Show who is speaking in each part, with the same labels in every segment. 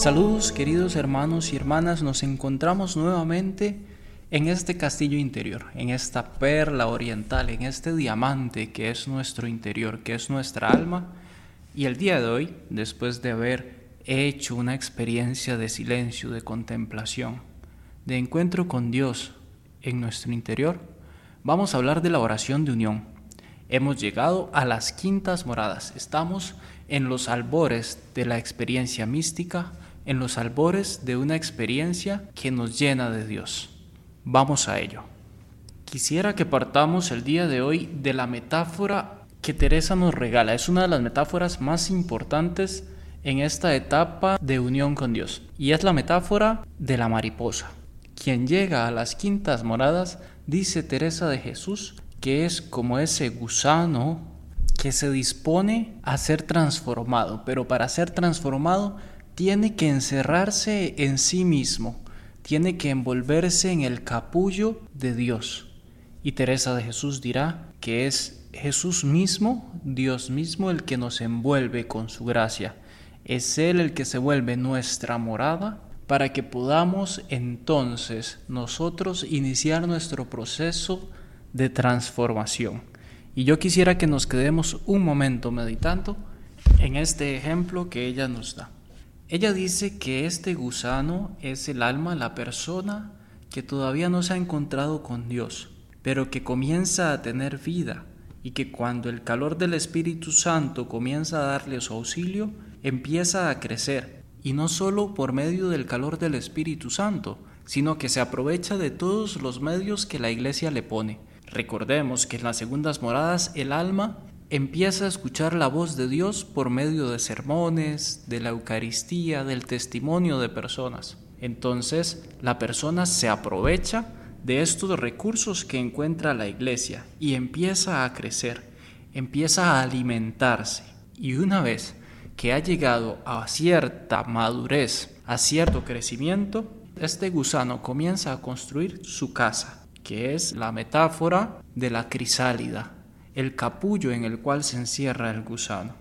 Speaker 1: Saludos queridos hermanos y hermanas, nos encontramos nuevamente en este castillo interior, en esta perla oriental, en este diamante que es nuestro interior, que es nuestra alma. Y el día de hoy, después de haber hecho una experiencia de silencio, de contemplación, de encuentro con Dios en nuestro interior, vamos a hablar de la oración de unión. Hemos llegado a las quintas moradas, estamos en los albores de la experiencia mística, en los albores de una experiencia que nos llena de Dios. Vamos a ello. Quisiera que partamos el día de hoy de la metáfora que Teresa nos regala. Es una de las metáforas más importantes en esta etapa de unión con Dios. Y es la metáfora de la mariposa. Quien llega a las quintas moradas, dice Teresa de Jesús, que es como ese gusano que se dispone a ser transformado, pero para ser transformado tiene que encerrarse en sí mismo tiene que envolverse en el capullo de Dios. Y Teresa de Jesús dirá que es Jesús mismo, Dios mismo, el que nos envuelve con su gracia. Es Él el que se vuelve nuestra morada para que podamos entonces nosotros iniciar nuestro proceso de transformación. Y yo quisiera que nos quedemos un momento meditando en este ejemplo que ella nos da. Ella dice que este gusano es el alma, la persona que todavía no se ha encontrado con Dios, pero que comienza a tener vida y que cuando el calor del Espíritu Santo comienza a darle su auxilio, empieza a crecer, y no solo por medio del calor del Espíritu Santo, sino que se aprovecha de todos los medios que la iglesia le pone. Recordemos que en las segundas moradas el alma empieza a escuchar la voz de Dios por medio de sermones, de la Eucaristía, del testimonio de personas. Entonces la persona se aprovecha de estos recursos que encuentra la iglesia y empieza a crecer, empieza a alimentarse. Y una vez que ha llegado a cierta madurez, a cierto crecimiento, este gusano comienza a construir su casa, que es la metáfora de la crisálida, el capullo en el cual se encierra el gusano.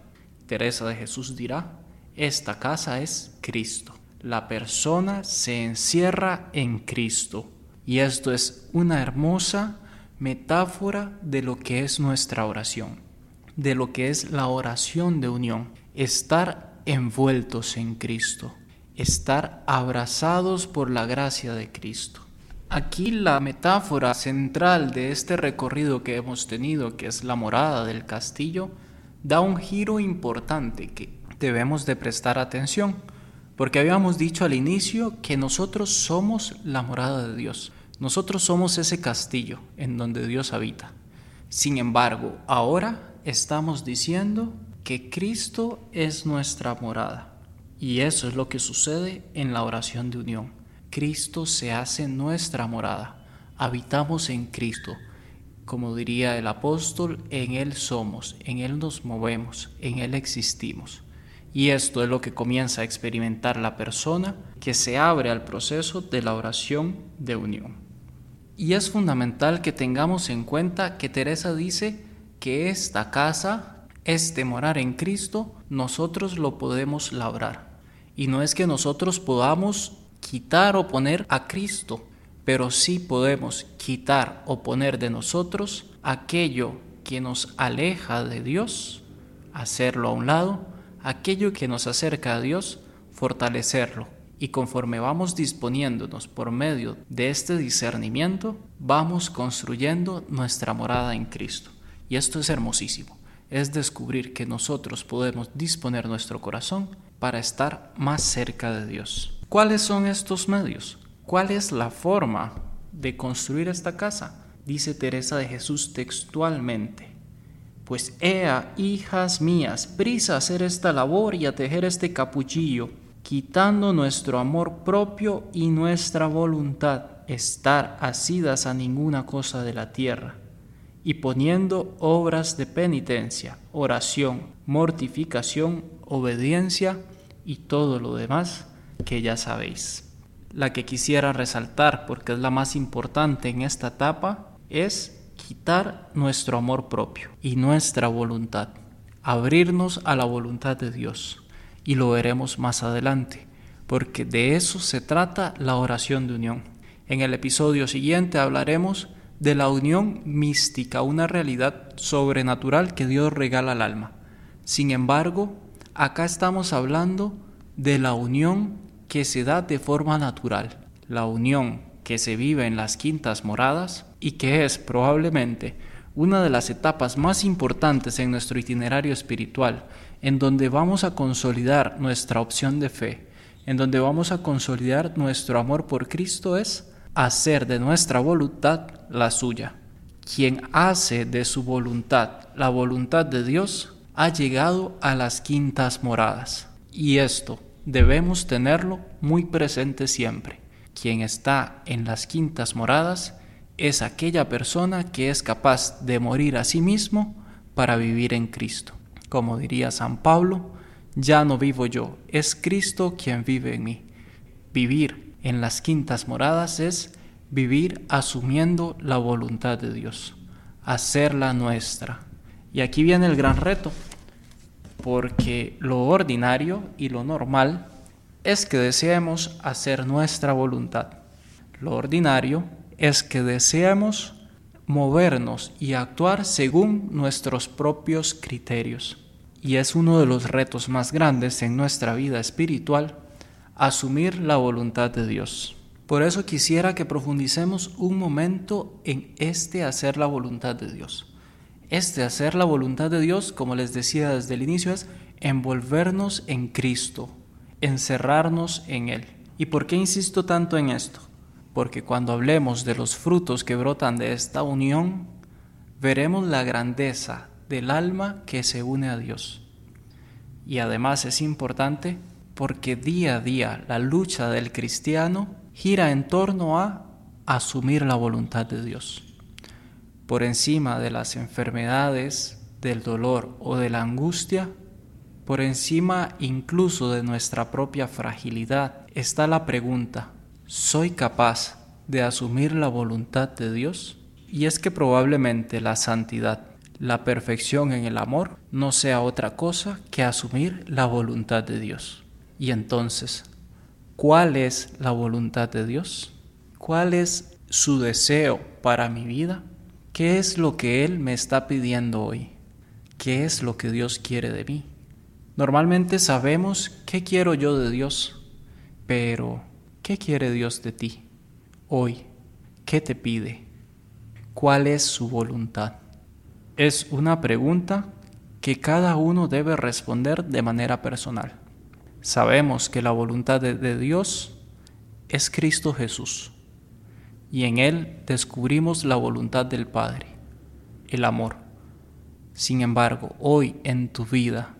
Speaker 1: Teresa de Jesús dirá, esta casa es Cristo. La persona se encierra en Cristo. Y esto es una hermosa metáfora de lo que es nuestra oración, de lo que es la oración de unión. Estar envueltos en Cristo, estar abrazados por la gracia de Cristo. Aquí la metáfora central de este recorrido que hemos tenido, que es la morada del castillo, da un giro importante que debemos de prestar atención, porque habíamos dicho al inicio que nosotros somos la morada de Dios, nosotros somos ese castillo en donde Dios habita. Sin embargo, ahora estamos diciendo que Cristo es nuestra morada, y eso es lo que sucede en la oración de unión. Cristo se hace nuestra morada. Habitamos en Cristo. Como diría el apóstol, en Él somos, en Él nos movemos, en Él existimos. Y esto es lo que comienza a experimentar la persona que se abre al proceso de la oración de unión. Y es fundamental que tengamos en cuenta que Teresa dice que esta casa, este morar en Cristo, nosotros lo podemos labrar. Y no es que nosotros podamos quitar o poner a Cristo, pero sí podemos quitar o poner de nosotros aquello que nos aleja de Dios, hacerlo a un lado, aquello que nos acerca a Dios, fortalecerlo. Y conforme vamos disponiéndonos por medio de este discernimiento, vamos construyendo nuestra morada en Cristo. Y esto es hermosísimo. Es descubrir que nosotros podemos disponer nuestro corazón para estar más cerca de Dios. ¿Cuáles son estos medios? ¿Cuál es la forma de construir esta casa? Dice Teresa de Jesús textualmente, Pues ea, hijas mías, prisa a hacer esta labor y a tejer este capuchillo, quitando nuestro amor propio y nuestra voluntad, estar asidas a ninguna cosa de la tierra, y poniendo obras de penitencia, oración, mortificación, obediencia y todo lo demás que ya sabéis. La que quisiera resaltar, porque es la más importante en esta etapa, es quitar nuestro amor propio y nuestra voluntad, abrirnos a la voluntad de Dios. Y lo veremos más adelante, porque de eso se trata la oración de unión. En el episodio siguiente hablaremos de la unión mística, una realidad sobrenatural que Dios regala al alma. Sin embargo, acá estamos hablando de la unión que se da de forma natural, la unión que se vive en las quintas moradas y que es probablemente una de las etapas más importantes en nuestro itinerario espiritual, en donde vamos a consolidar nuestra opción de fe, en donde vamos a consolidar nuestro amor por Cristo es hacer de nuestra voluntad la suya. Quien hace de su voluntad la voluntad de Dios ha llegado a las quintas moradas. Y esto debemos tenerlo muy presente siempre. Quien está en las quintas moradas es aquella persona que es capaz de morir a sí mismo para vivir en Cristo. Como diría San Pablo, ya no vivo yo, es Cristo quien vive en mí. Vivir en las quintas moradas es vivir asumiendo la voluntad de Dios, hacerla nuestra. Y aquí viene el gran reto, porque lo ordinario y lo normal es que deseemos hacer nuestra voluntad. Lo ordinario es que deseamos movernos y actuar según nuestros propios criterios. Y es uno de los retos más grandes en nuestra vida espiritual, asumir la voluntad de Dios. Por eso quisiera que profundicemos un momento en este hacer la voluntad de Dios. Este hacer la voluntad de Dios, como les decía desde el inicio, es envolvernos en Cristo, encerrarnos en Él. ¿Y por qué insisto tanto en esto? porque cuando hablemos de los frutos que brotan de esta unión, veremos la grandeza del alma que se une a Dios. Y además es importante porque día a día la lucha del cristiano gira en torno a asumir la voluntad de Dios. Por encima de las enfermedades, del dolor o de la angustia, por encima incluso de nuestra propia fragilidad, está la pregunta, ¿Soy capaz de asumir la voluntad de Dios? Y es que probablemente la santidad, la perfección en el amor, no sea otra cosa que asumir la voluntad de Dios. Y entonces, ¿cuál es la voluntad de Dios? ¿Cuál es su deseo para mi vida? ¿Qué es lo que Él me está pidiendo hoy? ¿Qué es lo que Dios quiere de mí? Normalmente sabemos qué quiero yo de Dios, pero ¿Qué quiere Dios de ti hoy? ¿Qué te pide? ¿Cuál es su voluntad? Es una pregunta que cada uno debe responder de manera personal. Sabemos que la voluntad de, Dios es Cristo Jesús y en Él descubrimos la voluntad del Padre, el amor. Sin embargo, hoy en tu vida,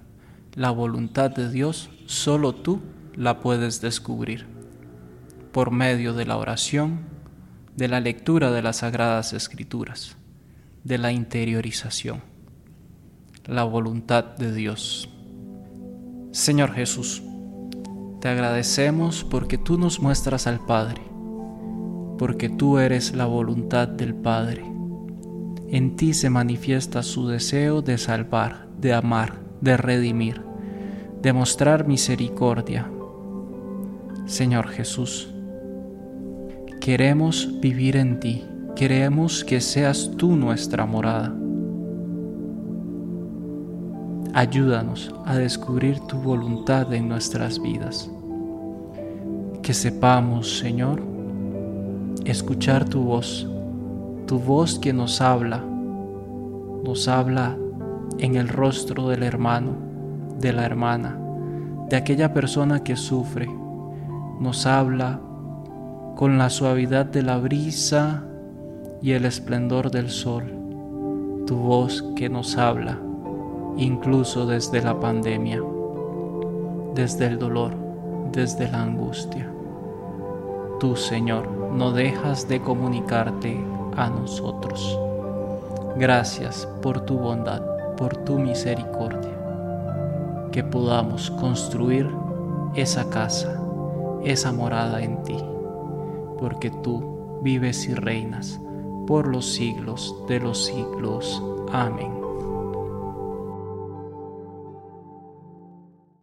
Speaker 1: la voluntad de Dios solo tú la puedes descubrir por medio de la oración, de la lectura de las sagradas escrituras, de la interiorización, la voluntad de Dios. Señor Jesús, te agradecemos porque tú nos muestras al Padre, porque tú eres la voluntad del Padre. En ti se manifiesta su deseo de salvar, de amar, de redimir, de mostrar misericordia. Señor Jesús, Queremos vivir en ti, queremos que seas tú nuestra morada. Ayúdanos a descubrir tu voluntad en nuestras vidas. Que sepamos, Señor, escuchar tu voz, tu voz que nos habla, nos habla en el rostro del hermano, de la hermana, de aquella persona que sufre, nos habla con la suavidad de la brisa y el esplendor del sol. tu voz que nos habla, incluso desde la pandemia, desde el dolor, desde la angustia. Tú, Señor, no dejas de comunicarte a nosotros. Gracias por tu bondad, por tu misericordia, que podamos construir esa casa, esa morada en ti, porque tú vives y reinas por los siglos de los siglos. Amén.